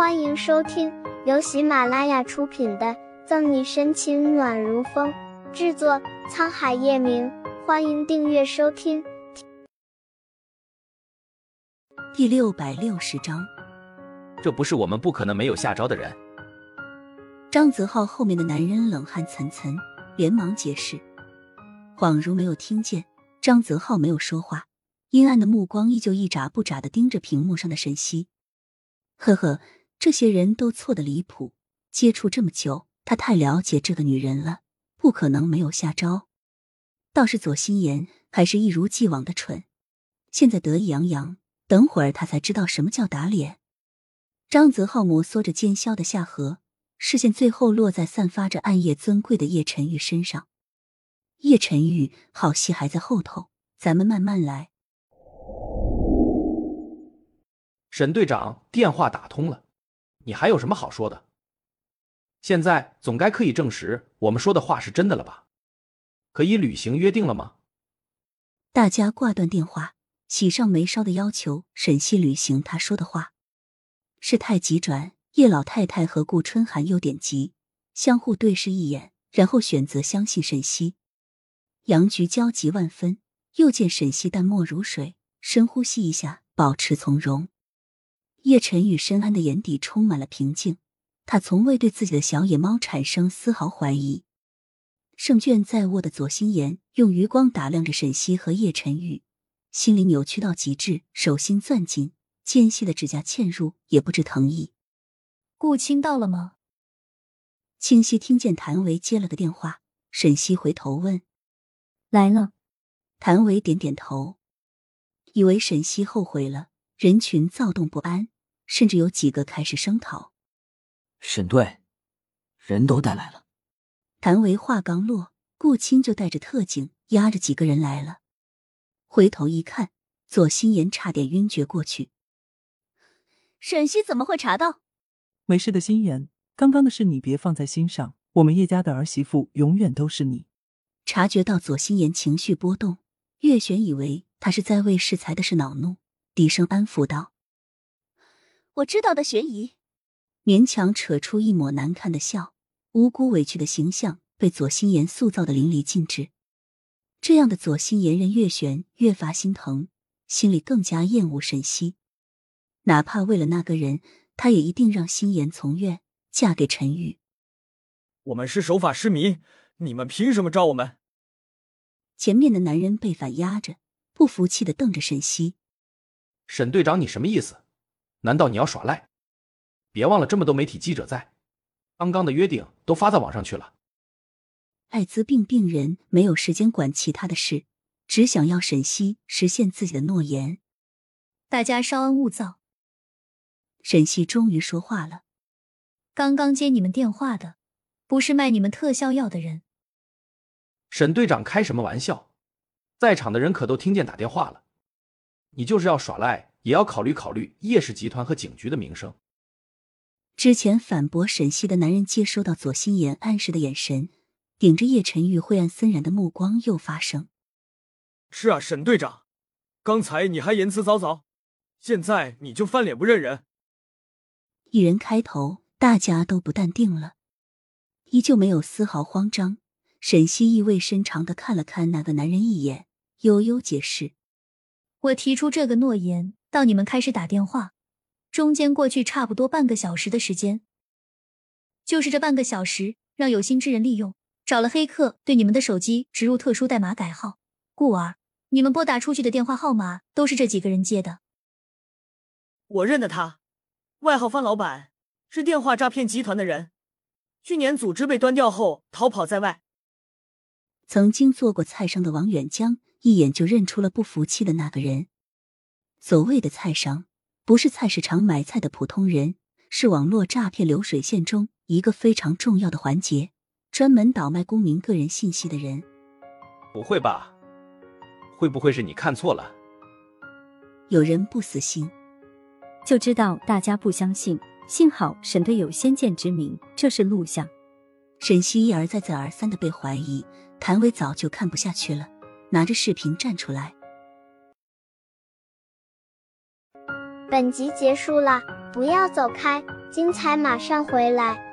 欢迎收听由喜马拉雅出品的《赠你深情暖如风》，制作沧海夜明。欢迎订阅收听。第六百六十章，这不是我们不可能没有下招的人。张泽浩后面的男人冷汗涔涔，连忙解释，恍如没有听见。张泽浩没有说话，阴暗的目光依旧一眨不眨的盯着屏幕上的沈西。呵呵。这些人都错的离谱，接触这么久，他太了解这个女人了，不可能没有下招。倒是左心言还是一如既往的蠢，现在得意洋洋，等会儿他才知道什么叫打脸。张泽浩摩挲着尖削的下颌，视线最后落在散发着暗夜尊贵的叶晨玉身上。叶晨玉，好戏还在后头，咱们慢慢来。沈队长，电话打通了。你还有什么好说的？现在总该可以证实我们说的话是真的了吧？可以履行约定了吗？大家挂断电话，喜上眉梢的要求沈西履行他说的话。事态急转，叶老太太和顾春寒有点急，相互对视一眼，然后选择相信沈西。杨菊焦急万分，又见沈西淡漠如水，深呼吸一下，保持从容。叶晨宇深谙的眼底充满了平静，他从未对自己的小野猫产生丝毫怀疑。胜券在握的左心言用余光打量着沈西和叶晨宇，心里扭曲到极致，手心攥紧，尖细的指甲嵌入也不知疼意。顾青到了吗？清晰听见谭维接了个电话，沈西回头问：“来了。”谭维点点头，以为沈西后悔了。人群躁动不安，甚至有几个开始声讨。沈队，人都带来了。谭维话刚落，顾青就带着特警押着几个人来了。回头一看，左心言差点晕厥过去。沈西怎么会查到？没事的，心言，刚刚的事你别放在心上。我们叶家的儿媳妇永远都是你。察觉到左心言情绪波动，月璇以为他是在为适才的事恼怒。低声安抚道：“我知道的，悬疑。”勉强扯出一抹难看的笑，无辜委屈的形象被左心言塑造的淋漓尽致。这样的左心言人月璇越发心疼，心里更加厌恶沈西。哪怕为了那个人，他也一定让心言从愿，嫁给陈宇。我们是守法失民，你们凭什么招我们？前面的男人被反压着，不服气的瞪着沈西。沈队长，你什么意思？难道你要耍赖？别忘了，这么多媒体记者在，刚刚的约定都发在网上去了。艾滋病病人没有时间管其他的事，只想要沈西实现自己的诺言。大家稍安勿躁。沈西终于说话了：“刚刚接你们电话的，不是卖你们特效药的人。”沈队长开什么玩笑？在场的人可都听见打电话了。你就是要耍赖，也要考虑考虑叶氏集团和警局的名声。之前反驳沈西的男人接收到左心言暗示的眼神，顶着叶晨玉晦暗森然的目光，又发声：“是啊，沈队长，刚才你还言辞凿凿，现在你就翻脸不认人。”一人开头，大家都不淡定了，依旧没有丝毫慌张。沈西意味深长的看了看那个男人一眼，悠悠解释。我提出这个诺言，到你们开始打电话，中间过去差不多半个小时的时间。就是这半个小时，让有心之人利用，找了黑客对你们的手机植入特殊代码改号，故而你们拨打出去的电话号码都是这几个人接的。我认得他，外号方老板，是电话诈骗集团的人。去年组织被端掉后，逃跑在外。曾经做过菜商的王远江。一眼就认出了不服气的那个人。所谓的菜商，不是菜市场买菜的普通人，是网络诈骗流水线中一个非常重要的环节，专门倒卖公民个人信息的人。不会吧？会不会是你看错了？有人不死心，就知道大家不相信。幸好沈队有先见之明，这是录像。沈西一而再再而三的被怀疑，谭伟早就看不下去了。拿着视频站出来。本集结束了，不要走开，精彩马上回来。